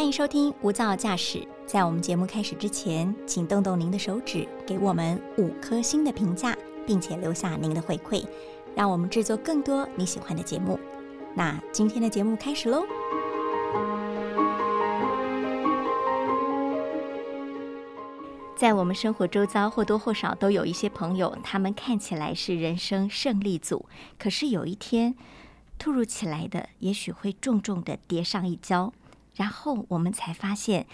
欢迎收听《无噪驾驶》。在我们节目开始之前，请动动您的手指，给我们五颗星的评价，并且留下您的回馈，让我们制作更多你喜欢的节目。那今天的节目开始喽！在我们生活周遭，或多或少都有一些朋友，他们看起来是人生胜利组，可是有一天突如其来的，也许会重重的跌上一跤，然后我们才发现，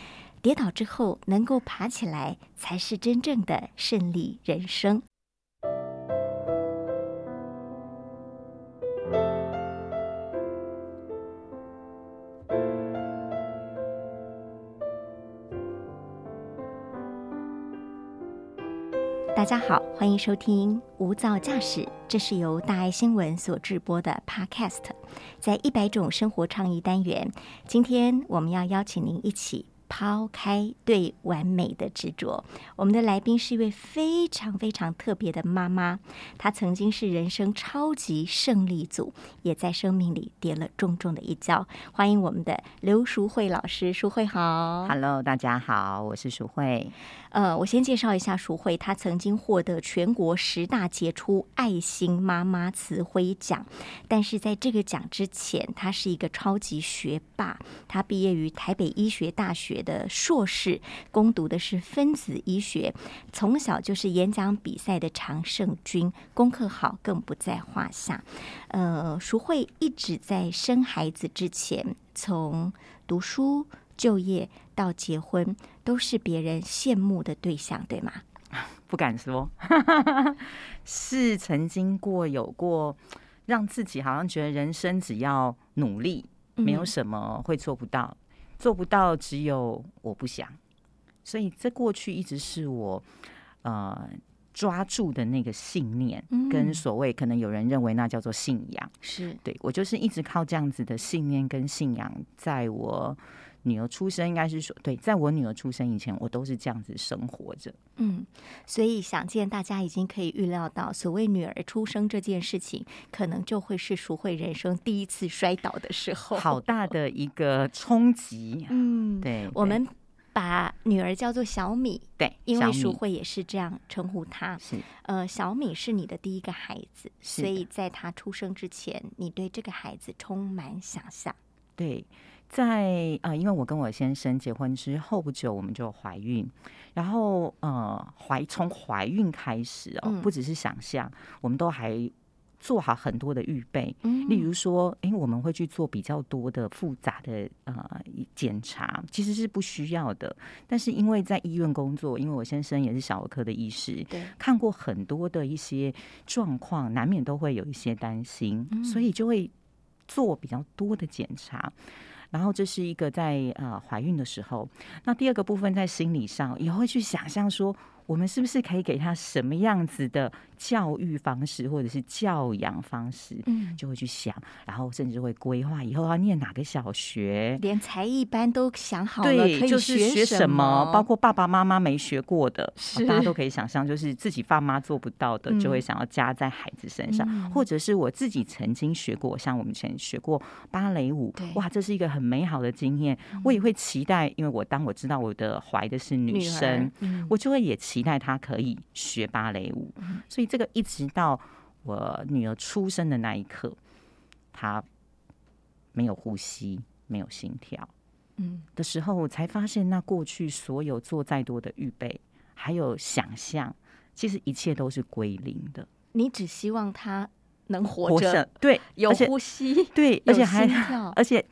跌倒之后能够爬起来，才是真正的胜利人生。大家好，欢迎收听《无噪驾驶》，这是由大爱新闻所制播的 Podcast，在一百种生活创意单元，今天我们要邀请您一起。抛开对完美的执着，我们的来宾是一位非常非常特别的妈妈。她曾经是人生超级胜利组，也在生命里跌了重重的一跤。欢迎我们的刘淑慧老师，淑慧好，Hello，大家好，我是淑慧。呃，我先介绍一下淑慧，她曾经获得全国十大杰出爱心妈妈慈辉奖，但是在这个奖之前，她是一个超级学霸。她毕业于台北医学大学。的硕士攻读的是分子医学，从小就是演讲比赛的常胜军，功课好更不在话下。呃，淑慧一直在生孩子之前，从读书、就业到结婚，都是别人羡慕的对象，对吗？不敢说，是曾经过有过，让自己好像觉得人生只要努力，没有什么会做不到。做不到，只有我不想，所以这过去一直是我呃抓住的那个信念，跟所谓可能有人认为那叫做信仰，是。对我就是一直靠这样子的信念跟信仰，在我女儿出生，应该是说对，在我女儿出生以前，我都是这样子生活着。嗯，所以想见大家已经可以预料到，所谓女儿出生这件事情，可能就会是淑慧人生第一次摔倒的时候，好大的一个冲击。嗯，对，我们把女儿叫做小米，对，因为淑慧也是这样称呼她。是，呃，小米是你的第一个孩子，所以在她出生之前，你对这个孩子充满想象。对。在啊，因为我跟我先生结婚之后不久，我们就怀孕，然后呃怀从怀孕开始哦，不只是想象，我们都还做好很多的预备，例如说，哎，我们会去做比较多的复杂的呃检查，其实是不需要的，但是因为在医院工作，因为我先生也是小儿科的医师，对，看过很多的一些状况，难免都会有一些担心，所以就会做比较多的检查。然后这是一个在呃怀孕的时候，那第二个部分在心理上也会去想象说。我们是不是可以给他什么样子的教育方式，或者是教养方式？嗯，就会去想，然后甚至会规划以后要念哪个小学，连才艺班都想好了，对，就是学什么，包括爸爸妈妈没学过的，大家都可以想象，就是自己爸妈做不到的，就会想要加在孩子身上，或者是我自己曾经学过，像我们以前学过芭蕾舞，哇，这是一个很美好的经验，我也会期待，因为我当我知道我的怀的是女生，我就会也。期待他可以学芭蕾舞，所以这个一直到我女儿出生的那一刻，她没有呼吸、没有心跳，嗯的时候，我才发现，那过去所有做再多的预备，还有想象，其实一切都是归零的。你只希望他能活着，对，有呼吸，对，而且还而且。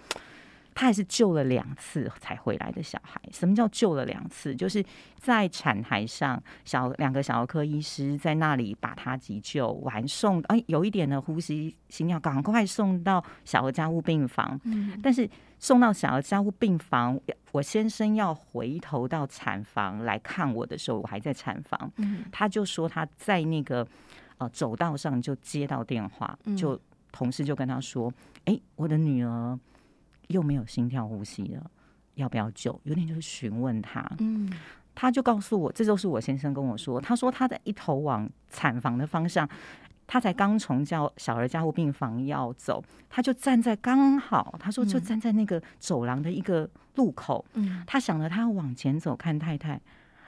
他还是救了两次才回来的小孩。什么叫救了两次？就是在产台上，小两个小儿科医师在那里把他急救完，送哎有一点的呼吸心跳，赶快送到小儿加护病房。嗯，但是送到小儿加护病房，我先生要回头到产房来看我的时候，我还在产房。嗯，他就说他在那个呃走道上就接到电话，就同事就跟他说：“哎，我的女儿。”又没有心跳呼吸了，要不要救？有点就是询问他，嗯，他就告诉我，这就是我先生跟我说，他说他在一头往产房的方向，他才刚从叫小儿加护病房要走，他就站在刚好，他说就站在那个走廊的一个路口。嗯，他想着他要往前走看太太，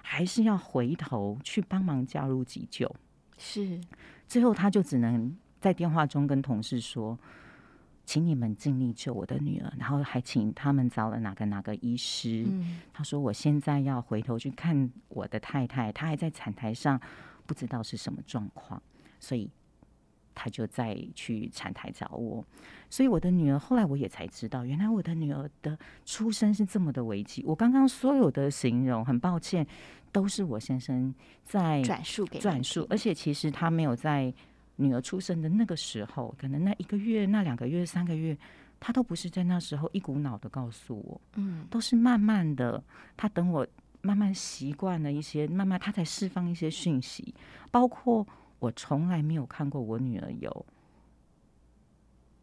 还是要回头去帮忙加入急救。是，最后他就只能在电话中跟同事说。请你们尽力救我的女儿，然后还请他们找了哪个哪个医师。他说：“我现在要回头去看我的太太，她还在产台上，不知道是什么状况，所以他就再去产台找我。所以我的女儿后来我也才知道，原来我的女儿的出生是这么的危机。我刚刚所有的形容，很抱歉，都是我先生在转述给转述，而且其实他没有在。”女儿出生的那个时候，可能那一个月、那两个月、三个月，他都不是在那时候一股脑的告诉我，嗯，都是慢慢的，他等我慢慢习惯了一些，慢慢他才释放一些讯息。包括我从来没有看过我女儿有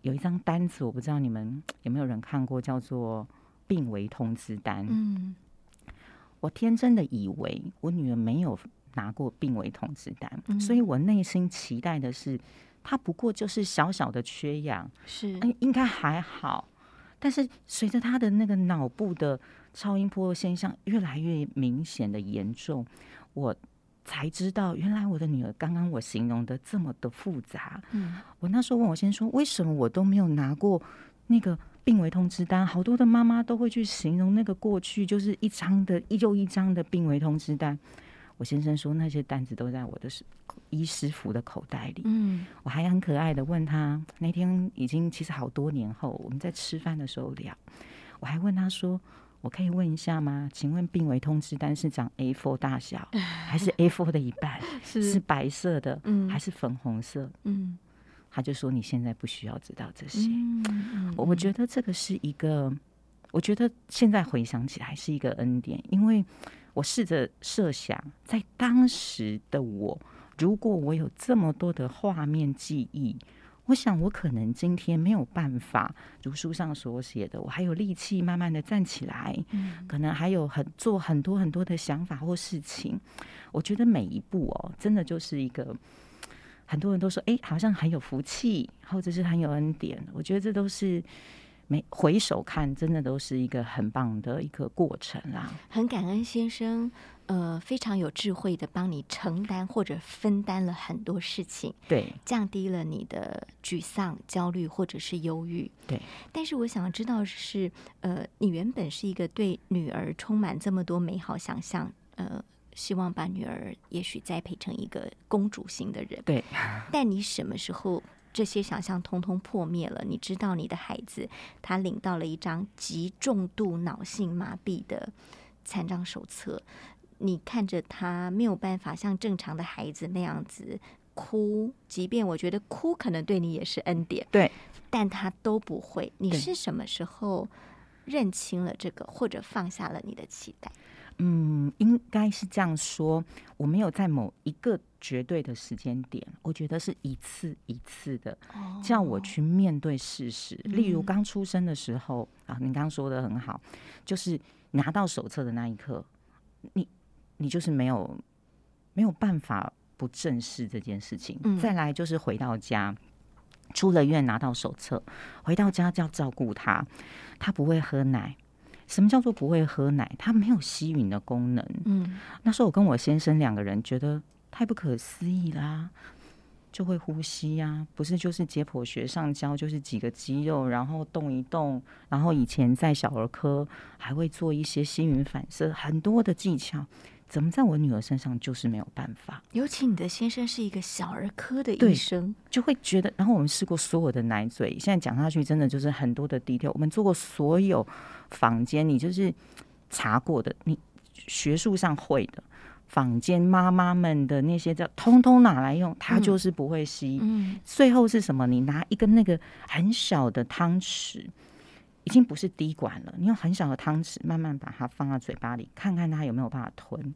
有一张单子，我不知道你们有没有人看过，叫做病危通知单。嗯，我天真的以为我女儿没有。拿过病危通知单，所以我内心期待的是，他不过就是小小的缺氧，是应该还好。但是随着他的那个脑部的超音波现象越来越明显的严重，我才知道原来我的女儿刚刚我形容的这么的复杂。嗯，我那时候问我先说，为什么我都没有拿过那个病危通知单？好多的妈妈都会去形容那个过去就是一张的一又一张的病危通知单。我先生说那些单子都在我的医师服的口袋里。嗯，我还很可爱的问他，那天已经其实好多年后，我们在吃饭的时候聊，我还问他说：“我可以问一下吗？请问病危通知单是长 A4 大小，还是 A4 的一半？是白色的，还是粉红色？”嗯，他就说：“你现在不需要知道这些。”我我觉得这个是一个，我觉得现在回想起来是一个恩典，因为。我试着设想，在当时的我，如果我有这么多的画面记忆，我想我可能今天没有办法如书上所写的，我还有力气慢慢的站起来，可能还有很做很多很多的想法或事情。我觉得每一步哦，真的就是一个很多人都说，哎，好像很有福气，或者是很有恩典。我觉得这都是。没回首看，真的都是一个很棒的一个过程啦。很感恩先生，呃，非常有智慧的帮你承担或者分担了很多事情，对，降低了你的沮丧、焦虑或者是忧郁，对。但是我想知道是，呃，你原本是一个对女儿充满这么多美好想象，呃，希望把女儿也许栽培成一个公主型的人，对。但你什么时候？这些想象通通破灭了。你知道，你的孩子他领到了一张极重度脑性麻痹的残障手册。你看着他没有办法像正常的孩子那样子哭，即便我觉得哭可能对你也是恩典，对，但他都不会。你是什么时候认清了这个，或者放下了你的期待？嗯，应该是这样说。我没有在某一个绝对的时间点，我觉得是一次一次的叫我去面对事实。例如刚出生的时候啊，你刚刚说的很好，就是拿到手册的那一刻，你你就是没有没有办法不正视这件事情。再来就是回到家，出了院拿到手册，回到家就要照顾他，他不会喝奶。什么叫做不会喝奶？它没有吸吮的功能。嗯，那时候我跟我先生两个人觉得太不可思议啦，就会呼吸呀，不是就是解剖学上教，就是几个肌肉，然后动一动，然后以前在小儿科还会做一些吸吮反射，很多的技巧。怎么在我女儿身上就是没有办法？尤其你的先生是一个小儿科的医生，就会觉得。然后我们试过所有的奶嘴，现在讲下去真的就是很多的 detail。我们做过所有坊间，你就是查过的，你学术上会的坊间妈妈们的那些叫通通拿来用，他就是不会吸。嗯，最后是什么？你拿一个那个很小的汤匙。已经不是滴管了，你用很小的汤匙慢慢把它放到嘴巴里，看看它有没有办法吞。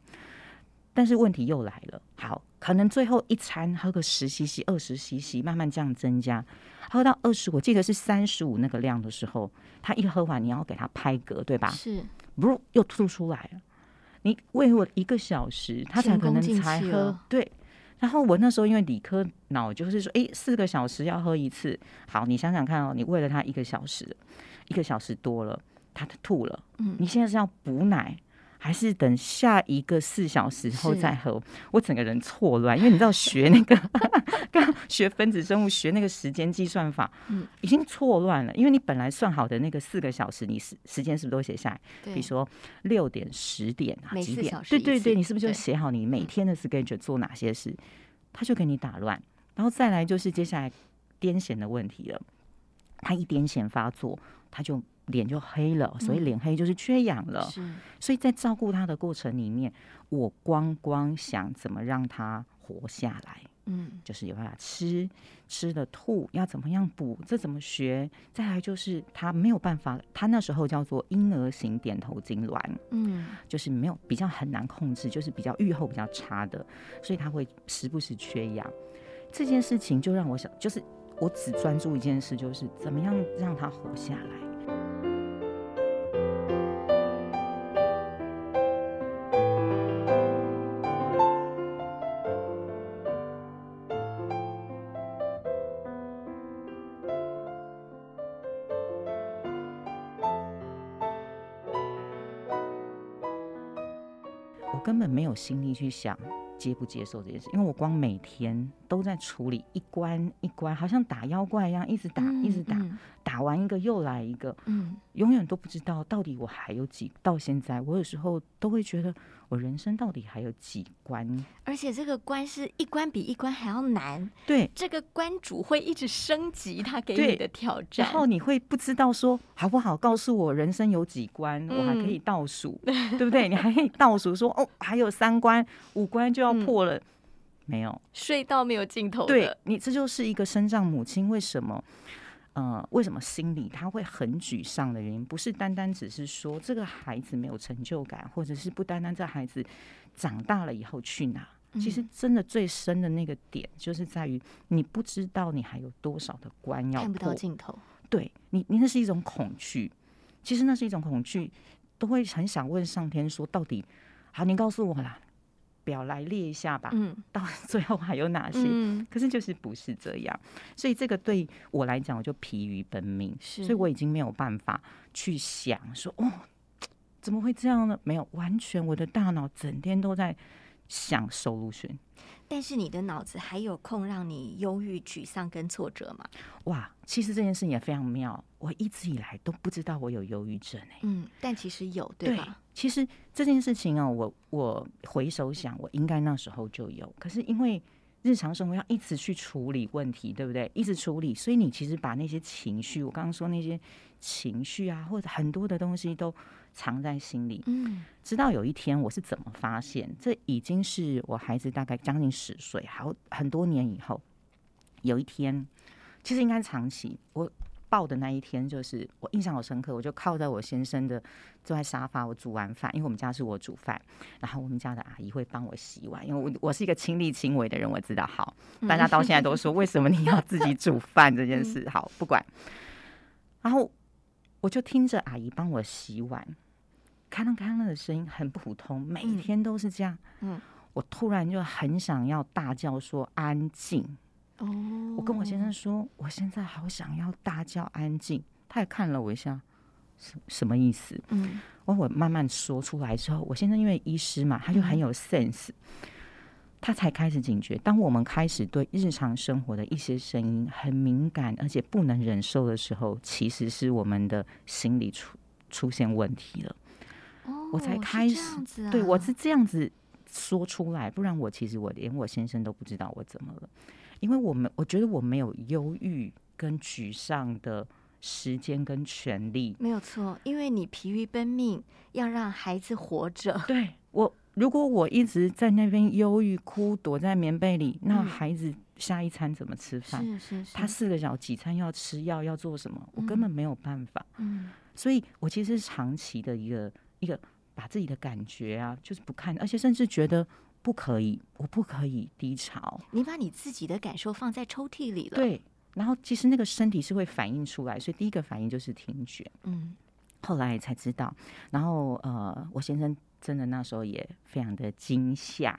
但是问题又来了，好，可能最后一餐喝个十 cc、二十 cc，慢慢这样增加，喝到二十，我记得是三十五那个量的时候，他一喝完，你要给他拍嗝，对吧？是，不又吐出来了。你喂我一个小时，他才可能才喝，对。然后我那时候因为理科脑就是说，哎，四个小时要喝一次，好，你想想看哦，你喂了他一个小时，一个小时多了，他吐了，嗯，你现在是要补奶。还是等下一个四小时后再喝，我整个人错乱，因为你知道学那个 刚学分子生物学那个时间计算法，嗯，已经错乱了。因为你本来算好的那个四个小时，你时时间是不是都写下来？比如说六点、十点啊，几点？对对对，你是不是就写好你每天的 schedule 做哪些事？他就给你打乱，然后再来就是接下来癫痫的问题了。他一癫痫发作，他就。脸就黑了，所以脸黑就是缺氧了。是，所以在照顾他的过程里面，我光光想怎么让他活下来，嗯，就是有办法吃，吃的吐要怎么样补，这怎么学？再来就是他没有办法，他那时候叫做婴儿型点头痉挛，嗯，就是没有比较很难控制，就是比较愈后比较差的，所以他会时不时缺氧。这件事情就让我想，就是我只专注一件事，就是怎么样让他活下来。根本没有心力去想接不接受这件事，因为我光每天都在处理一关一关，好像打妖怪一样，一直打，一直打。打完一个又来一个，嗯，永远都不知道到底我还有几。到现在，我有时候都会觉得，我人生到底还有几关？而且这个关是一关比一关还要难。对，这个关主会一直升级他给你的挑战，然后你会不知道说好不好？告诉我人生有几关，我还可以倒数，对不对？你还可以倒数说哦，还有三关、五关就要破了，没有睡到没有尽头。对你，这就是一个生长母亲为什么？呃，为什么心里他会很沮丧的原因，不是单单只是说这个孩子没有成就感，或者是不单单这孩子长大了以后去哪？其实真的最深的那个点，就是在于你不知道你还有多少的关要看不到尽头。对你，你那是一种恐惧。其实那是一种恐惧，都会很想问上天说，到底好，你告诉我啦。表来列一下吧，嗯，到最后还有哪些？嗯，可是就是不是这样，所以这个对我来讲，我就疲于奔命，所以我已经没有办法去想说，哦，怎么会这样呢？没有，完全我的大脑整天都在想收入群。但是你的脑子还有空让你忧郁、沮丧跟挫折吗？哇，其实这件事情也非常妙，我一直以来都不知道我有忧郁症哎。嗯，但其实有，对吧？其实这件事情啊，我我回首想，我应该那时候就有。可是因为日常生活要一直去处理问题，对不对？一直处理，所以你其实把那些情绪，我刚刚说那些情绪啊，或者很多的东西都。藏在心里，嗯，直到有一天，我是怎么发现？这已经是我孩子大概将近十岁，好很多年以后，有一天，其实应该长期。我抱的那一天，就是我印象好深刻。我就靠在我先生的坐在沙发，我煮完饭，因为我们家是我煮饭，然后我们家的阿姨会帮我洗碗，因为我我是一个亲力亲为的人，我知道。好，大家到现在都说，为什么你要自己煮饭这件事？好，不管。然后我就听着阿姨帮我洗碗。咔啦咔啦的声音很普通，每天都是这样。嗯，我突然就很想要大叫说安静。哦，我跟我先生说，我现在好想要大叫安静。他也看了我一下，什什么意思？嗯，我我慢慢说出来之后，我先生因为医师嘛，他就很有 sense，他才开始警觉。当我们开始对日常生活的一些声音很敏感，而且不能忍受的时候，其实是我们的心理出出现问题了。我才开始，对我是这样子说出来，不然我其实我连我先生都不知道我怎么了，因为我们我觉得我没有忧郁跟沮丧的时间跟权利，没有错，因为你疲于奔命，要让孩子活着。对我，如果我一直在那边忧郁哭，躲在棉被里，那孩子下一餐怎么吃饭？是是是，他四个小几餐要吃药要做什么？我根本没有办法。嗯，所以我其实是长期的一个一个。把自己的感觉啊，就是不看，而且甚至觉得不可以，我不可以低潮。你把你自己的感受放在抽屉里了，对。然后其实那个身体是会反映出来，所以第一个反应就是停觉。嗯。后来才知道，然后呃，我先生真的那时候也非常的惊吓，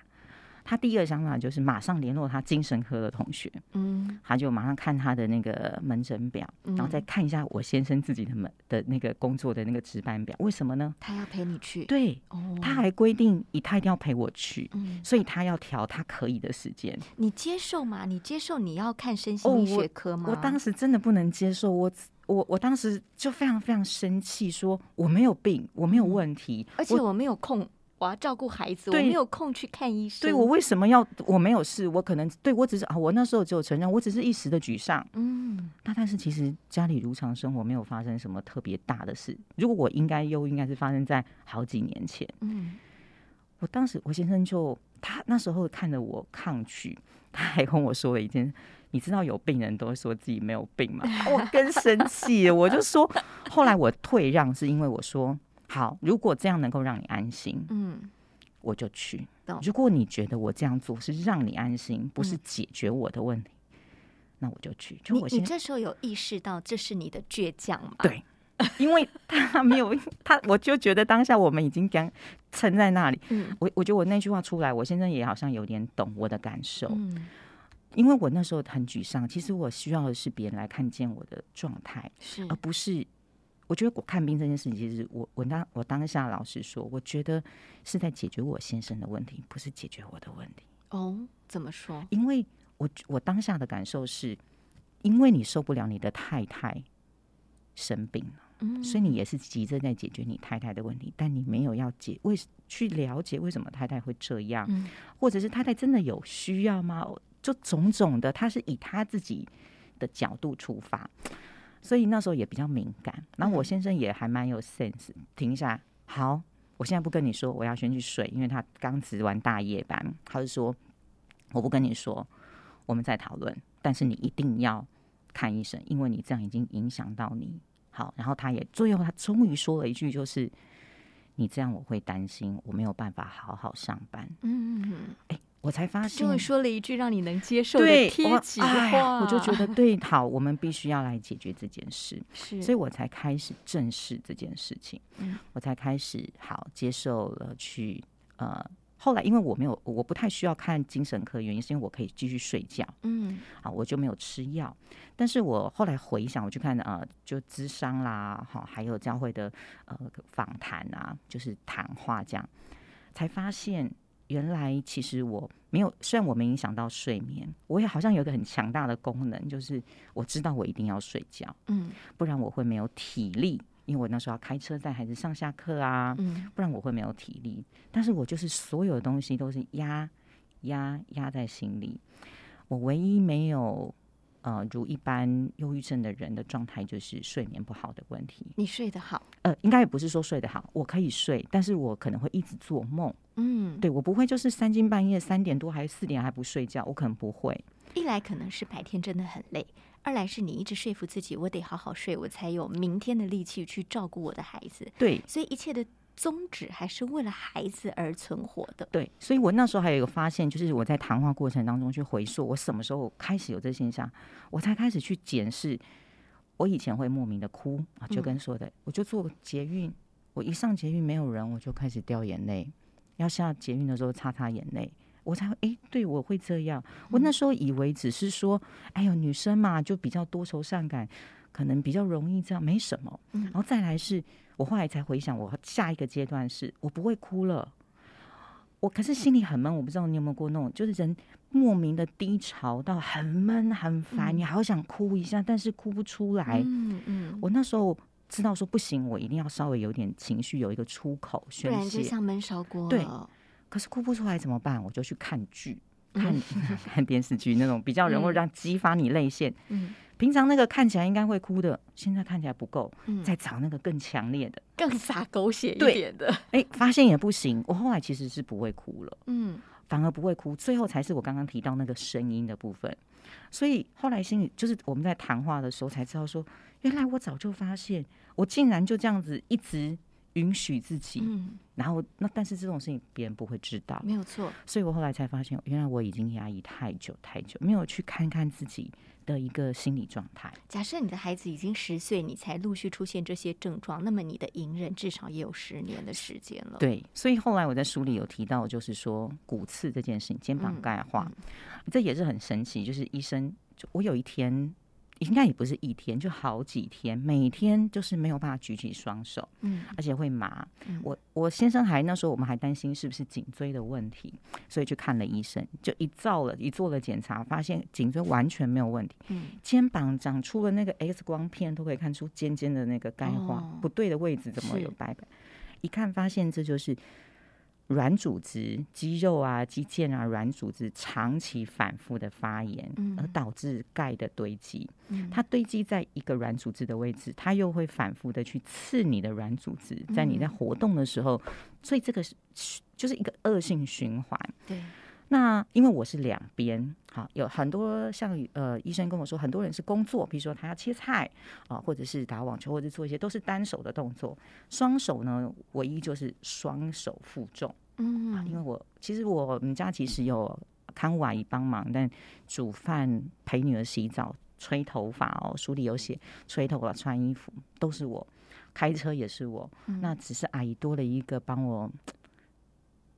他第一个想法就是马上联络他精神科的同学，嗯，他就马上看他的那个门诊表，然后再看一下我先生自己的门的那个工作的那个值班表。为什么呢？他要陪你去。对，他还规定以他一定要陪我去，所以他要调他可以的时间。你接受吗？你接受你要看身心医学科吗？我当时真的不能接受，我我我当时就非常非常生气，说我没有病，我没有问题，而且我没有空。我要照顾孩子，我没有空去看医生。对我为什么要？我没有事，我可能对我只是啊，我那时候只有承认，我只是一时的沮丧。嗯，那但是其实家里如常生活，没有发生什么特别大的事。如果我应该又，应该是发生在好几年前。嗯，我当时我先生就他那时候看着我抗拒，他还跟我说了一件，你知道有病人都说自己没有病吗？我更生气，我就说，后来我退让是因为我说。好，如果这样能够让你安心，嗯，我就去。如果你觉得我这样做是让你安心，不是解决我的问题，那我就去。就你你这时候有意识到这是你的倔强吗？对，因为他没有他，我就觉得当下我们已经刚撑在那里。嗯，我我觉得我那句话出来，我现在也好像有点懂我的感受。嗯，因为我那时候很沮丧，其实我需要的是别人来看见我的状态，是而不是。我觉得我看病这件事情，其实我我当我当下老实说，我觉得是在解决我先生的问题，不是解决我的问题。哦，怎么说？因为我我当下的感受是，因为你受不了你的太太生病了，嗯，所以你也是急着在解决你太太的问题，但你没有要解为去了解为什么太太会这样，或者是太太真的有需要吗？就种种的，他是以他自己的角度出发。所以那时候也比较敏感，然后我先生也还蛮有 sense，停下来，好，我现在不跟你说，我要先去睡，因为他刚值完大夜班，他就说我不跟你说，我们再讨论，但是你一定要看医生，因为你这样已经影响到你。好，然后他也最后他终于说了一句，就是你这样我会担心，我没有办法好好上班。嗯嗯嗯，哎。我才发现，因为说了一句让你能接受的贴己的话，我就觉得对，好，我们必须要来解决这件事，是，所以我才开始正视这件事情，嗯，我才开始好接受了去，呃，后来因为我没有，我不太需要看精神科，原因是因为我可以继续睡觉，嗯，好，我就没有吃药，但是我后来回想，我去看呃，就咨商啦，好，还有教会的呃访谈啊，就是谈话这样，才发现。原来其实我没有，虽然我没影响到睡眠，我也好像有一个很强大的功能，就是我知道我一定要睡觉，嗯，不然我会没有体力，因为我那时候要开车带孩子上下课啊，嗯，不然我会没有体力。但是我就是所有的东西都是压压压在心里，我唯一没有。呃，如一般忧郁症的人的状态，就是睡眠不好的问题。你睡得好？呃，应该也不是说睡得好，我可以睡，但是我可能会一直做梦。嗯，对我不会就是三更半夜三点多还是四点还不睡觉，我可能不会。一来可能是白天真的很累，二来是你一直说服自己，我得好好睡，我才有明天的力气去照顾我的孩子。对，所以一切的。宗旨还是为了孩子而存活的。对，所以我那时候还有一个发现，就是我在谈话过程当中去回溯，我什么时候开始有这现象，我才开始去检视。我以前会莫名的哭啊，就跟说的，我就坐捷运，我一上捷运没有人，我就开始掉眼泪，要下捷运的时候擦擦眼泪，我才会哎，对我会这样。我那时候以为只是说，哎呦，女生嘛，就比较多愁善感，可能比较容易这样，没什么。然后再来是。我后来才回想，我下一个阶段是我不会哭了。我可是心里很闷，我不知道你有没有过那种，就是人莫名的低潮到很闷很烦，你好想哭一下，但是哭不出来。嗯嗯。我那时候知道说不行，我一定要稍微有点情绪，有一个出口宣泄，不然就像闷烧锅。对。可是哭不出来怎么办？我就去看剧，看 看电视剧，那种比较能够让激发你泪腺。嗯。平常那个看起来应该会哭的，现在看起来不够，再找那个更强烈的、更洒狗血一点的。哎，发现也不行。我后来其实是不会哭了，嗯，反而不会哭，最后才是我刚刚提到那个声音的部分。所以后来心里就是我们在谈话的时候才知道，说原来我早就发现，我竟然就这样子一直。允许自己，嗯，然后那但是这种事情别人不会知道，没有错，所以我后来才发现，原来我已经压抑太久太久，没有去看看自己的一个心理状态。假设你的孩子已经十岁，你才陆续出现这些症状，那么你的隐忍至少也有十年的时间了。，对，所以后来我在书里有提到，就是说骨刺这件事情，肩膀钙化，这也是很神奇。就是医生，就我有一天，应该也不是一天，就好几天，每天就是没有办法举起双手，嗯，而且会麻。嗯我我先生还那时候我们还担心是不是颈椎的问题，所以去看了医生，就一照了一做了检查，发现颈椎完全没有问题。嗯，肩膀长出了那个 X 光片，都可以看出尖尖的那个钙化，哦不对的位置怎么有白白？一看发现这就是软组织、肌肉啊、肌腱啊、软组织长期反复的发炎，嗯而导致钙的堆积。嗯它堆积在一个软组织的位置，它又会反复的去刺你的软组织，在你在嗯活动的时候，所以这个是就是一个恶性循环。对，那因为我是两边，好有很多像呃医生跟我说，很多人是工作，比如说他要切菜啊、或者是打网球，或者做一些都是单手的动作，双手呢唯一就是双手负重，嗯，因为我其实我们家其实有看护阿姨帮忙，但煮饭、陪女儿洗澡、吹头发哦，书里有写吹头发、穿衣服都是我，开车也是我，嗯。那只是阿姨多了一个帮我。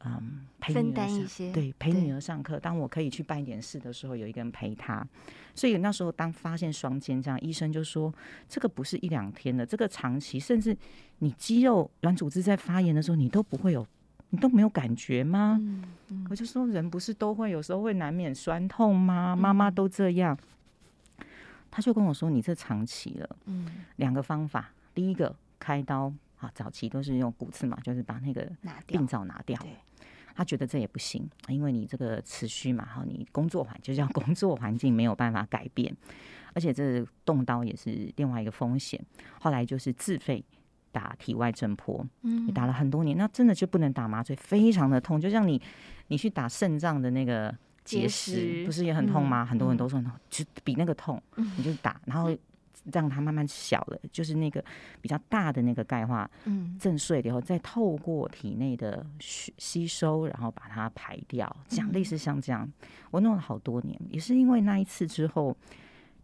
嗯，陪分女儿上担一些对，陪对女儿上课。当我可以去办一点事的时候，有一个人陪她。所以那时候，当发现双肩这样，医生就说这个不是一两天的，这个长期，甚至你肌肉软组织在发炎的时候，你都不会有，你都没有感觉吗？嗯嗯我就说人不是都会有时候会难免酸痛吗？妈妈都这样。他就跟我说：“你这长期了，嗯，两个方法。第一个开刀啊，早期都是用骨刺嘛，就是把那个拿掉病，灶拿掉。对，他觉得这也不行，因为你这个持续嘛，哈，你工作环就叫工作环境没有办法改变，而且这动刀也是另外一个风险。后来就是自费打体外震波，嗯也打了很多年，那真的就不能打麻醉，非常的痛，就像你你去打肾脏的那个结结石，不是也很痛吗？嗯很多人都说很痛，就比那个痛，嗯你就打，然后让它慢慢小了，就是那个比较大的那个钙化嗯震碎了以后，再透过体内的吸吸收，然后把它排掉，这样嗯类似像这样，我弄了好多年，也是因为那一次之后，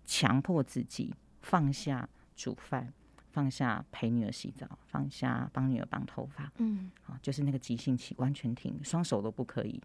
强迫自己放下煮饭。放下陪女儿洗澡，放下帮女儿绑头发嗯，啊，就是那个急性期完全停，双手都不可以，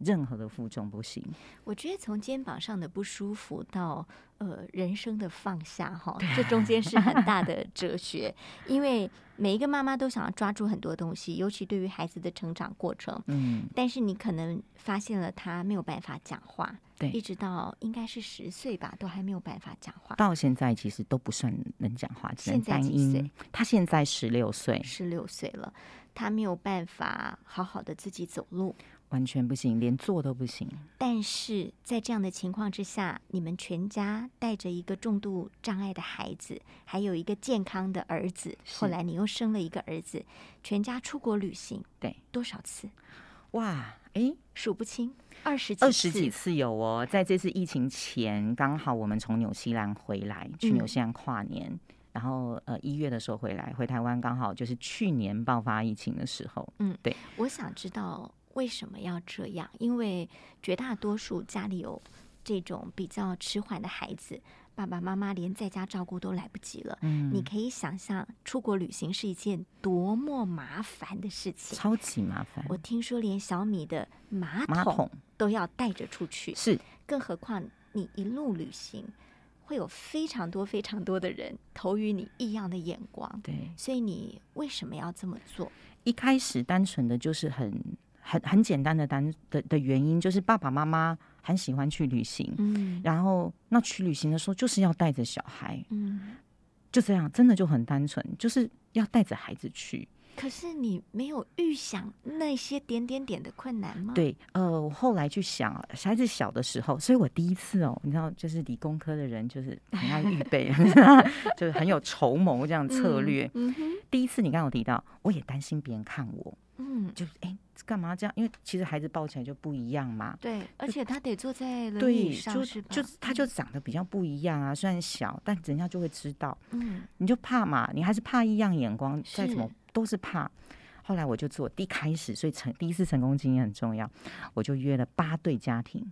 任何的负重不行。我觉得从肩膀上的不舒服到呃人生的放下哈，这中间是很大的哲学，因为每一个妈妈都想要抓住很多东西，尤其对于孩子的成长过程。嗯，但是你可能发现了他没有办法讲话，对一直到应该是十岁吧，都还没有办法讲话。到现在其实都不算能讲话，只能现在单几岁音。他现在十六岁，十六岁了，他没有办法好好的自己走路。完全不行，连坐都不行。但是在这样的情况之下，你们全家带着一个重度障碍的孩子，还有一个健康的儿子，后来你又生了一个儿子，全家出国旅行对，多少次？哇，诶，数不清，二十几二十几次。有哦，在这次疫情前，刚好我们从纽西兰回来，去嗯纽西兰跨年，然后呃一月的时候回来，回台湾刚好就是去年爆发疫情的时候。嗯，对我想知道为什么要这样？因为绝大多数家里有这种比较迟缓的孩子，爸爸妈妈连在家照顾都来不及了。嗯，你可以想象，出国旅行是一件多么麻烦的事情。超级麻烦。我听说连小米的马桶都要带着出去，是更何况你一路旅行，会有非常多非常多的人投予你异样的眼光。对，所以你为什么要这么做？一开始单纯的就是很很很简单的单的的原因，就是爸爸妈妈很喜欢去旅行，嗯然后那去旅行的时候就是要带着小孩，嗯。就这样，真的就很单纯，就是要带着孩子去。可是你没有预想那些点点点的困难吗？，对，呃，我后来去想啊，孩子小的时候，所以我第一次哦，你知道，就是理工科的人就是很爱预备，就是很有筹谋这样策略。第一次你刚刚有提到，我也担心别人看我，嗯，就哎干嘛这样？因为其实孩子抱起来就不一样嘛。对，而且他得坐在轮椅对，上，就是他就长得比较不一样啊，虽然小，但人家就会知道，嗯，你就怕嘛，你还是怕异样眼光，再怎么是都是怕。后来我就做第一开始，所以成第一次成功经验很重要，我就约了八对家庭。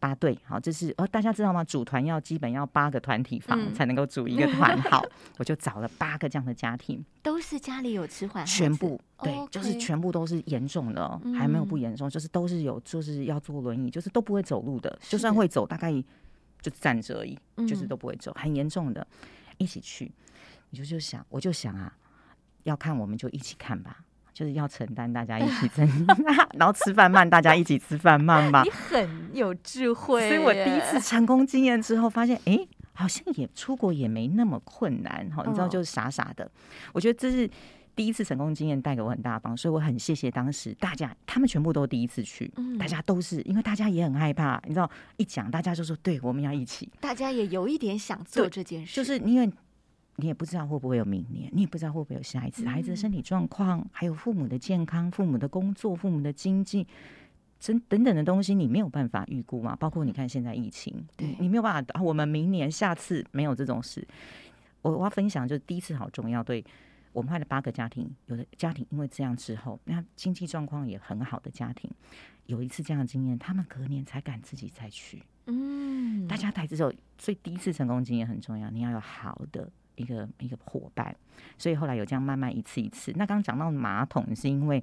八对，好，这是哦，大家知道吗？组团要基本要八个团体房才能够组一个团，好，我就找了八个这样的家庭，都是家里有迟缓，全部对，就是全部都是严重的，还没有不严重，就是都是有，就是要坐轮椅，就是都不会走路的，就算会走，大概就站着而已，就是都不会走，很严重的，一起去，你就就想，我就想啊，要看我们就一起看吧。就是要承担大家一起 担，然后吃饭慢，大家一起吃饭慢吧。你很有智慧，所以我第一次成功经验之后，发现哎，好像也出国也没那么困难哈。你知道，就是傻傻的。我觉得这是第一次成功经验带给我很大方，所以我很谢谢当时大家，他们全部都第一次去，大家都是因为大家也很害怕。你知道，一讲大家就说对，我们要一起，大家也有一点想做这件事，就是因为。你也不知道会不会有明年，你也不知道会不会有下一次。孩子的身体状况，还有父母的健康、父母的工作、父母的经济，等等等的东西，你没有办法预估嘛？包括你看现在疫情，对你没有办法。我们明年、下次没有这种事。我我要分享，就是第一次好重要。对我们派了八个家庭，有的家庭因为这样之后，那经济状况也很好的家庭，有一次这样的经验，他们隔年才敢自己再去。嗯，大家台之后，所以第一次成功经验很重要，你要有好的。一个一个伙伴，所以后来有这样慢慢一次一次。那刚刚讲到马桶，是因为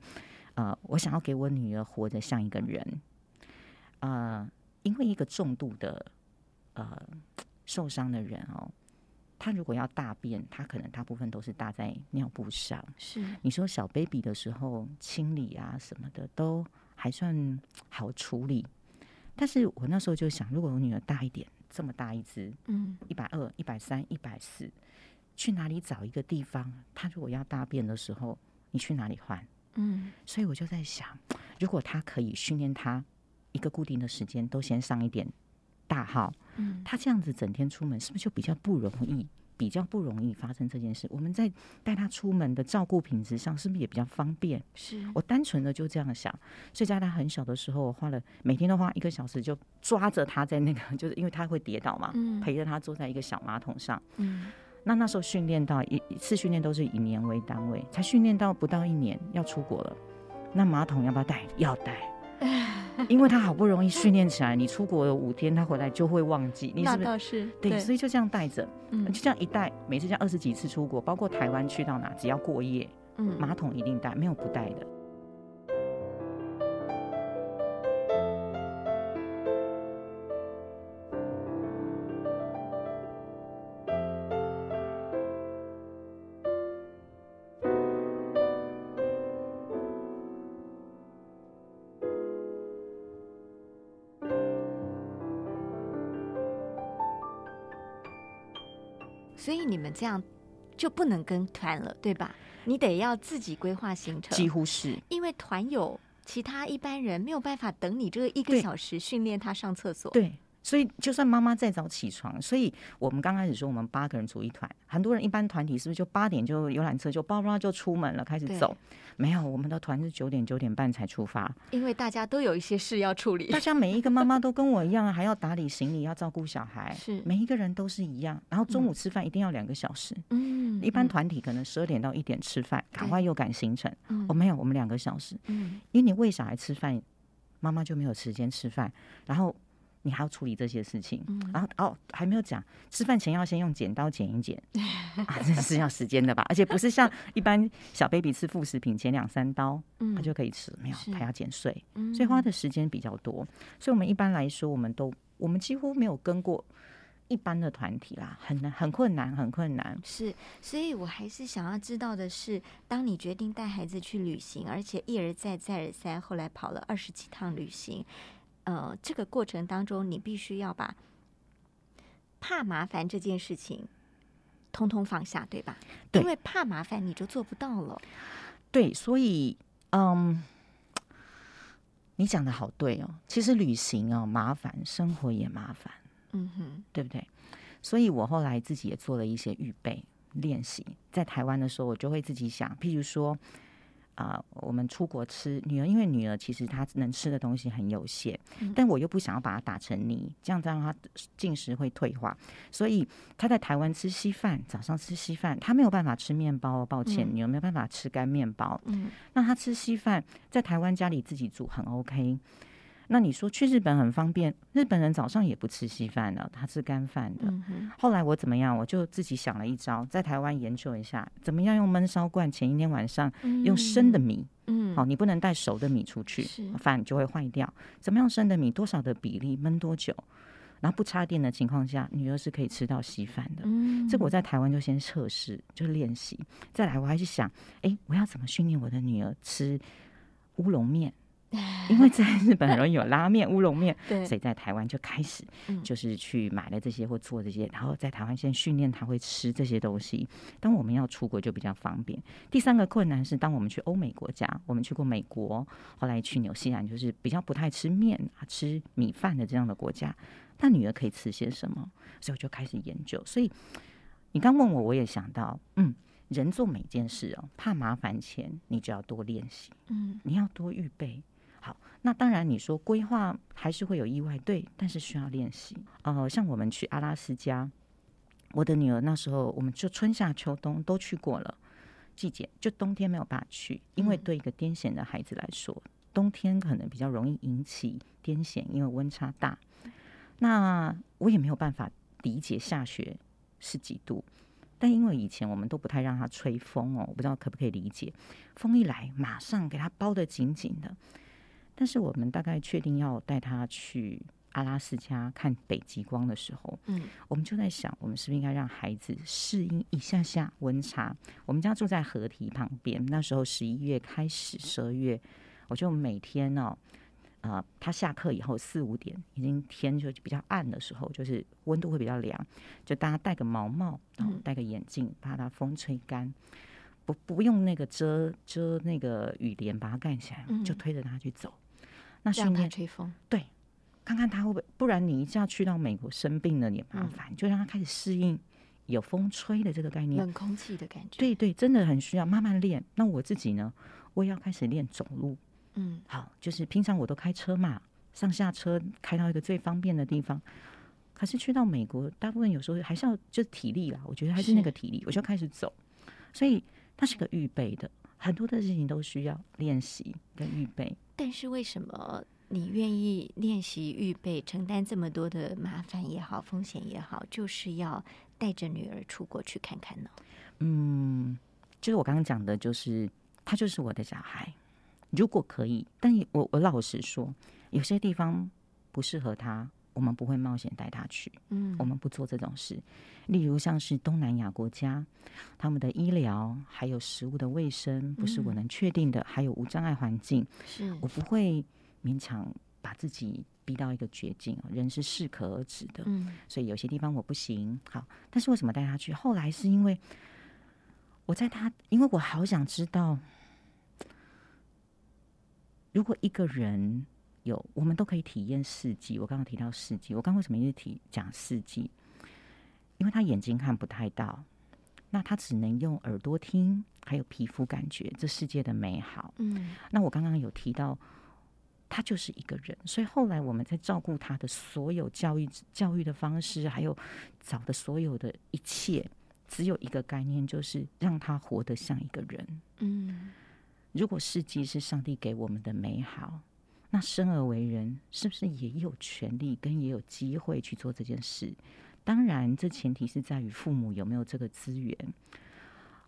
呃，我想要给我女儿活得像一个人。呃，因为一个重度的呃受伤的人哦，他如果要大便，他可能大部分都是搭在尿布上。是你说小 baby 的时候清理啊什么的都还算好处理，但是我那时候就想，如果我女儿大一点，这么大一只，嗯，一百二、一百三、一百四。去哪里找一个地方？他如果要大便的时候，你去哪里换？嗯，所以我就在想，如果他可以训练他一个固定的时间，都先上一点大号，嗯，他这样子整天出门，是不是就比较不容易，比较不容易发生这件事？我们在带他出门的照顾品质上，是不是也比较方便？是我单纯的就这样想，所以在他很小的时候，我花了每天都花一个小时，就抓着他在那个，就是因为他会跌倒嘛，嗯，陪着他坐在一个小马桶上，嗯。那那时候训练到一一次训练都是以年为单位，才训练到不到一年要出国了。那马桶要不要带？要带，因为他好不容易训练起来，你出国了五天，他回来就会忘记。你是不是对，所以就这样带着，嗯，就这样一带，每次这样二十几次出国，包括台湾去到哪，只要过夜，嗯，马桶一定带，没有不带的。所以你们这样就不能跟团了，对吧？你得要自己规划行程，几乎是因为团友其他一般人没有办法等你这个一个小时训练他上厕所，对。所以，就算妈妈再早起床，所以我们刚开始说我们八个人组一团，很多人一般团体是不是就八点就游览车就叭叭就出门了，开始走？没有，我们的团是九点九点半才出发，因为大家都有一些事要处理。大家每一个妈妈都跟我一样，还要打理行李，要照顾小孩，是每一个人都是一样。然后中午吃饭一定要两个小时，嗯，一般团体可能十二点到一点吃饭，赶快又赶行程。哦没有，我们两个小时，嗯，因为你喂小孩吃饭，妈妈就没有时间吃饭，然后。你还要处理这些事情，然后哦，还没有讲，吃饭前要先用剪刀剪一剪，啊，这是要时间的吧？而且不是像一般小 baby 吃副食品，剪两三刀，他就可以吃，没有，他要剪碎，所以花的时间比较多。所以我们一般来说，我们都我们几乎没有跟过一般的团体啦，很难，很困难，很困难。是，所以我还是想要知道的是，当你决定带孩子去旅行，而且一而再，再而三，后来跑了二十几趟旅行。呃，这个过程当中，你必须要把怕麻烦这件事情通通放下，对吧？对，因为怕麻烦，你就做不到了。对，所以，嗯，你讲的好对哦。其实旅行哦，麻烦，生活也麻烦，嗯哼，对不对？所以我后来自己也做了一些预备练习。在台湾的时候，我就会自己想，譬如说，啊，我们出国吃女儿，因为女儿其实她能吃的东西很有限，但我又不想要把她打成泥，这样让她进食会退化，所以她在台湾吃稀饭，早上吃稀饭，她没有办法吃面包，抱歉，女儿没有办法吃干面包，嗯，那她吃稀饭，在台湾家里自己煮很 OK。那你说去日本很方便，日本人早上也不吃稀饭的，他吃干饭的。后来我怎么样？我就自己想了一招，在台湾研究一下，怎么样用焖烧罐，前一天晚上用生的米，嗯，好，你不能带熟的米出去，饭就会坏掉。怎么样生的米，多少的比例焖多久，然后不插电的情况下，女儿是可以吃到稀饭的。嗯，这个我在台湾就先测试，就练习。再来，我还是想，哎，我要怎么训练我的女儿吃乌龙面？因为在日本很容易有拉面、乌龙面，所以在台湾就开始就是去买了这些或做这些，然后在台湾先训练他会吃这些东西。当我们要出国就比较方便。第三个困难是，当我们去欧美国家，我们去过美国，后来去纽西兰，就是比较不太吃面啊、吃米饭的这样的国家，那女儿可以吃些什么？所以我就开始研究。所以你刚问我，我也想到，嗯，人做每件事哦，怕麻烦前，你就要多练习，嗯，你要多预备。好，那当然你说规划还是会有意外，对，但是需要练习。呃，像我们去阿拉斯加，我的女儿那时候我们就春夏秋冬都去过了，季节就冬天没有办法去，因为对一个癫痫的孩子来说，冬天可能比较容易引起癫痫，因为温差大。那我也没有办法理解下雪是几度，但因为以前我们都不太让他吹风哦，我不知道可不可以理解，风一来马上给他包得紧紧的。但是我们大概确定要带他去阿拉斯加看北极光的时候，嗯，我们就在想，我们是不是应该让孩子适应一下下温差？我们家住在河堤旁边，那时候十一月开始，十二月，我就每天哦，呃，他下课以后四五点，已经天就比较暗的时候，就是温度会比较凉，就大家戴个毛帽，然后戴个眼镜，把它风吹干。不不用那个遮遮那个雨帘把它盖起来，就推着他去走。那训练吹风，对，看看他会不会，不然你一下去到美国生病了也麻烦，就让他开始适应有风吹的这个概念，冷空气的感觉。对对，真的很需要慢慢练。那我自己呢，我也要开始练走路。嗯，好，就是平常我都开车嘛，上下车开到一个最方便的地方。可是去到美国，大部分有时候还是要就是体力啦，我觉得还是那个体力，我就开始走。所以它是个预备的，很多的事情都需要练习跟预备。但是为什么你愿意练习预备，承担这么多的麻烦也好，风险也好，就是要带着女儿出国去看看呢？嗯，就是我刚刚讲的，就是他就是我的小孩。如果可以，但我我老实说，有些地方不适合他。我们不会冒险带他去，嗯，我们不做这种事。例如像是东南亚国家，他们的医疗还有食物的卫生不是我能确定的，还有无障碍环境，是我不会勉强把自己逼到一个绝境。人是适可而止的，嗯，所以有些地方我不行。好，但是为什么带他去？后来是因为我在他，因为我好想知道，如果一个人。有，我们都可以体验四季。我刚刚提到四季，我刚为什么一直提讲四季？因为他眼睛看不太到，那他只能用耳朵听，还有皮肤感觉这世界的美好。嗯，那我刚刚有提到，他就是一个人，所以后来我们在照顾他的所有教育、教育的方式，还有找的所有的一切，只有一个概念，就是让他活得像一个人。嗯，如果四季是上帝给我们的美好。那生而为人，是不是也有权利跟也有机会去做这件事？当然，这前提是在于父母有没有这个资源。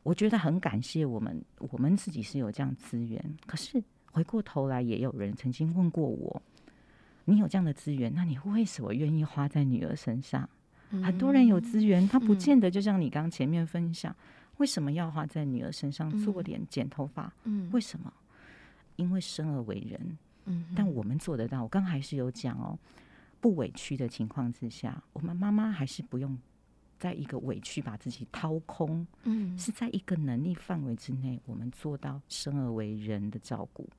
我觉得很感谢我们，我们自己是有这样资源。可是回过头来，也有人曾经问过我：“你有这样的资源，那你为什么愿意花在女儿身上？”很多人有资源，他不见得就像你刚前面分享，为什么要花在女儿身上做脸、剪头发？嗯，为什么？因为生而为人。但我们做得到。我刚还是有讲哦，不委屈的情况之下，我们妈妈还是不用在一个委屈把自己掏空。嗯，是在一个能力范围之内，我们做到生而为人的照顾。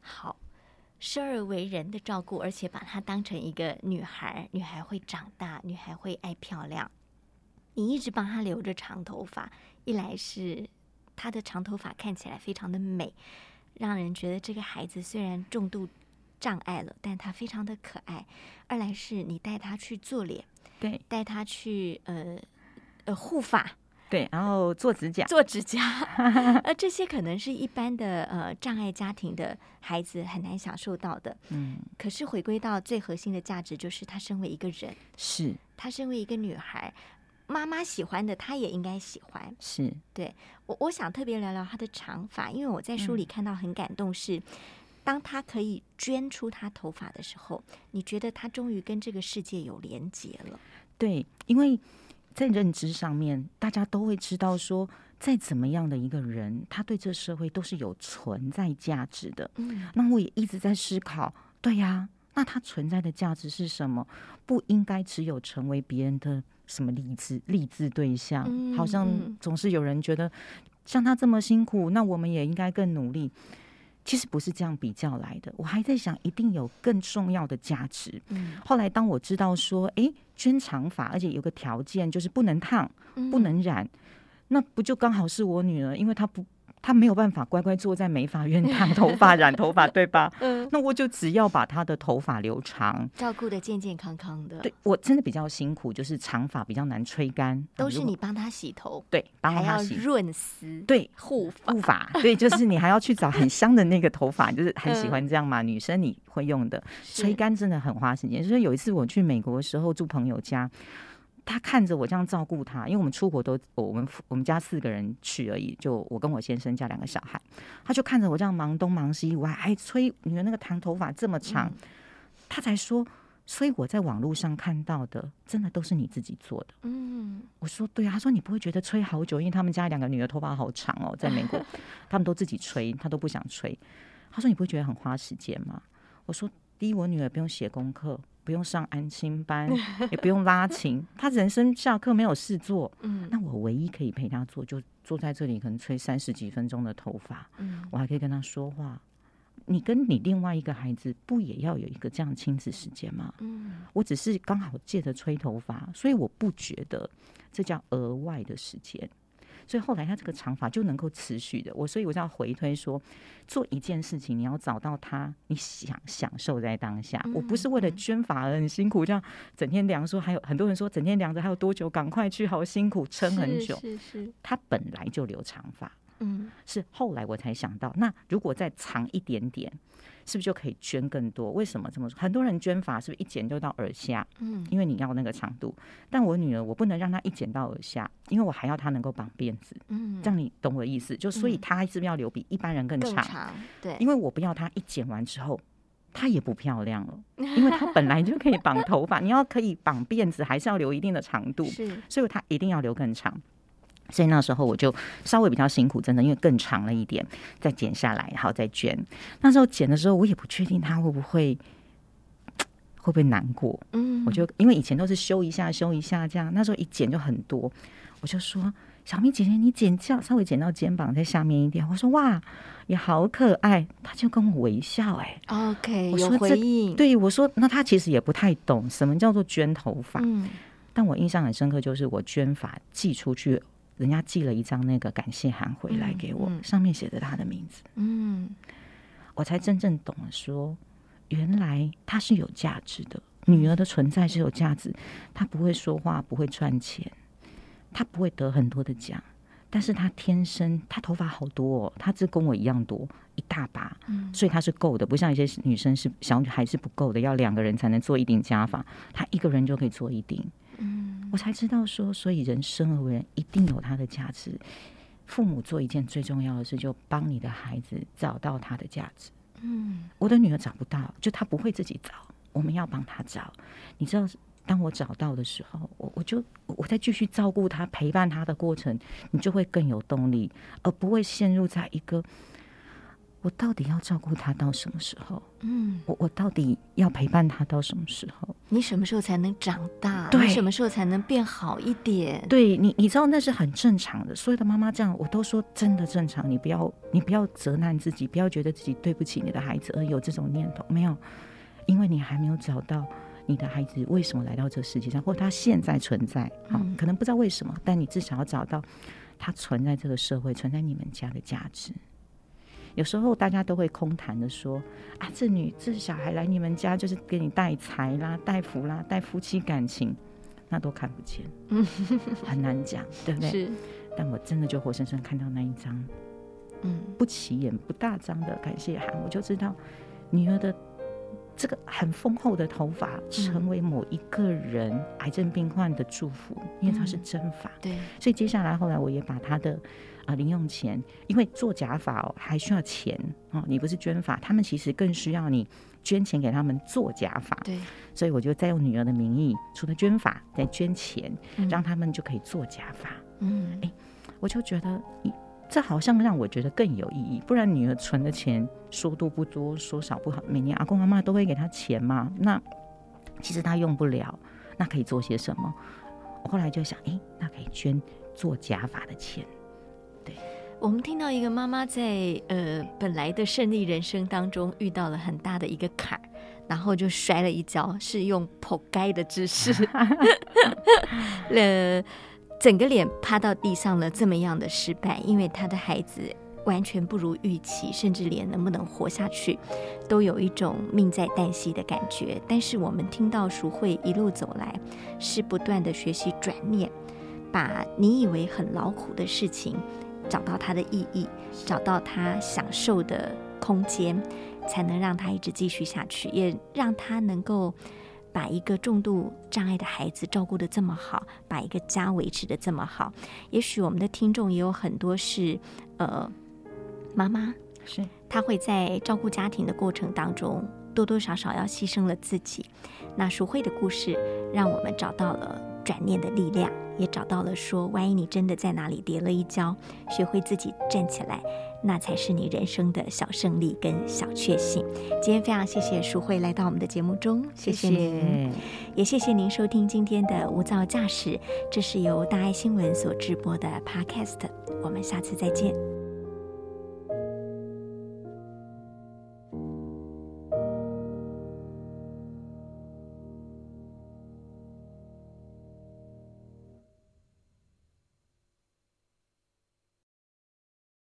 好，生而为人的照顾，而且把她当成一个女孩，女孩会长大，女孩会爱漂亮。你一直帮她留着长头发，一来是她的长头发看起来非常的美，让人觉得这个孩子虽然重度障碍了，但他非常的可爱。二来是你带他去做脸，对，带他去呃呃护发。对，然后做指甲，做指甲，呃，这些可能是一般的呃障碍家庭的孩子很难享受到的。嗯，可是回归到最核心的价值，就是他身为一个人，是他身为一个女孩，妈妈喜欢的，她也应该喜欢。是，对我，我想特别聊聊她的长发，因为我在书里看到很感动，是当她可以捐出她头发的时候，你觉得她终于跟这个世界有连结了。对，因为。在认知上面，大家都会知道说，再怎么样的一个人，他对这社会都是有存在价值的。嗯，那我也一直在思考，对呀，那他存在的价值是什么？不应该只有成为别人的什么励志励志对象，好像总是有人觉得像他这么辛苦，那我们也应该更努力。其实不是这样比较来的，我还在想，一定有更重要的价值。嗯，后来当我知道说，哎，捐长发，而且有个条件，就是不能烫，不能染，那不就刚好是我女儿，因为她不。他没有办法乖乖坐在美发院烫头发、染头发，对吧？嗯，那我就只要把他的头发留长，照顾的健健康康的。对我真的比较辛苦，就是长发比较难吹干，都是你帮他洗头，对，帮他洗润丝，对，护护发，对，就是你还要去找很香的那个头发，就是很喜欢这样嘛。女生你会用的，吹干真的很花时间。所以有一次我去美国的时候住朋友家。他看着我这样照顾他，因为我们出国都我们我们家四个人去而已，就我跟我先生加两个小孩，他就看着我这样忙东忙西，我还吹女儿那个长头发这么长，他才说，所以我在网络上看到的，真的都是你自己做的。嗯，我说对啊，他说你不会觉得吹好久，因为他们家两个女儿头发好长哦，在美国，他们都自己吹，他都不想吹。他说你不会觉得很花时间吗？我说第一，我女儿不用写功课。不用上安亲班，也不用拉琴，他人生下课没有事做，嗯，那我唯一可以陪他做，就坐在这里，可能吹三十几分钟的头发，嗯，我还可以跟他说话。你跟你另外一个孩子不也要有一个这样亲子时间吗？嗯，我只是刚好借着吹头发，所以我不觉得这叫额外的时间。所以后来他这个长发就能够持续的，我所以我就要回推说，做一件事情你要找到它，你想享受在当下。我不是为了捐发而很辛苦，这样整天量说还有很多人说整天量着还有多久，赶快去，好辛苦，撑很久。是是，他本来就留长发，嗯，是后来我才想到，那如果再长一点点。是不是就可以捐更多？为什么这么说？很多人捐发是不是一剪就到耳下？嗯，因为你要那个长度。但我女儿，我不能让她一剪到耳下，因为我还要她能够绑辫子。嗯，这样你懂我的意思？就所以她是不是要留比一般人更长？对，因为我不要她一剪完之后，她也不漂亮了，因为她本来就可以绑头发，你要可以绑辫子，还是要留一定的长度。是，所以她一定要留更长。所以那时候我就稍微比较辛苦，真的，因为更长了一点，再剪下来，然后再卷。那时候剪的时候，我也不确定他会不会会不会难过。嗯，我就因为以前都是修一下修一下这样，那时候一剪就很多，我就说小明姐姐，你剪较稍微剪到肩膀在下面一点。我说哇，也好可爱，他就跟我微笑。哎，OK，有回应。对，我说那他其实也不太懂什么叫做捐头发。嗯，但我印象很深刻，就是我捐发寄出去。人家寄了一张那个感谢函回来给我，上面写着他的名字。嗯，我才真正懂了，说原来他是有价值的，女儿的存在是有价值。她不会说话，不会赚钱，她不会得很多的奖，但是她天生，她头发好多，哦，她只跟我一样多，一大把，所以她是够的。不像一些女生是小女孩是不够的，要两个人才能做一顶加法，她一个人就可以做一顶。嗯，我才知道说，所以人生而为人一定有他的价值。父母做一件最重要的事，就帮你的孩子找到他的价值。嗯，我的女儿找不到，就她不会自己找，我们要帮她找。你知道，当我找到的时候，我我就我在继续照顾她、陪伴她的过程，你就会更有动力，而不会陷入在一个。我到底要照顾他到什么时候？嗯，我我到底要陪伴他到什么时候？你什么时候才能长大？对，什么时候才能变好一点？对你，你知道那是很正常的。所有的妈妈这样，我都说真的正常。你不要，你不要责难自己，不要觉得自己对不起你的孩子而有这种念头。没有，因为你还没有找到你的孩子为什么来到这世界上，或他现在存在。好，可能不知道为什么，但你至少要找到。他存在这个社会，存在你们家的价值。有时候大家都会空谈的说啊，这女这小孩来你们家就是给你带财啦、带福啦、带夫妻感情，那都看不见，很难讲，对不对？是。但我真的就活生生看到那一张，嗯，不起眼、不大张的感谢函，我就知道女儿的这个很丰厚的头发，成为某一个人癌症病患的祝福，因为它是真发。对。所以接下来后来我也把他的。啊，零用钱，因为做假发哦，还需要钱哦。你不是捐发，他们其实更需要你捐钱给他们做假发。对，所以我就再用女儿的名义，除了捐发，再捐钱，让他们就可以做假发。嗯，哎，我就觉得，这好像让我觉得更有意义。不然女儿存的钱说多不多，说少不好。每年阿公阿妈都会给她钱嘛，那其实她用不了，那可以做些什么？我后来就想，哎，那可以捐做假发的钱。我们听到一个妈妈在呃本来的胜利人生当中遇到了很大的一个坎儿，然后就摔了一跤，是用扑街的姿势，呃，整个脸趴到地上了，这么样的失败，因为她的孩子完全不如预期，甚至连能不能活下去都有一种命在旦夕的感觉。但是我们听到淑慧一路走来是不断的学习转念，把你以为很劳苦的事情。找到它的意义，找到他享受的空间，才能让他一直继续下去，也让他能够把一个重度障碍的孩子照顾的这么好，把一个家维持的这么好。也许我们的听众也有很多是呃妈妈，是他会在照顾家庭的过程当中多多少少要牺牲了自己。那淑慧的故事让我们找到了转念的力量。也找到了说，万一你真的在哪里跌了一跤，学会自己站起来，那才是你人生的小胜利跟小确幸。今天非常谢谢淑慧来到我们的节目中，谢谢您，也谢谢您收听今天的无噪驾驶，这是由大爱新闻所直播的 Podcast，我们下次再见。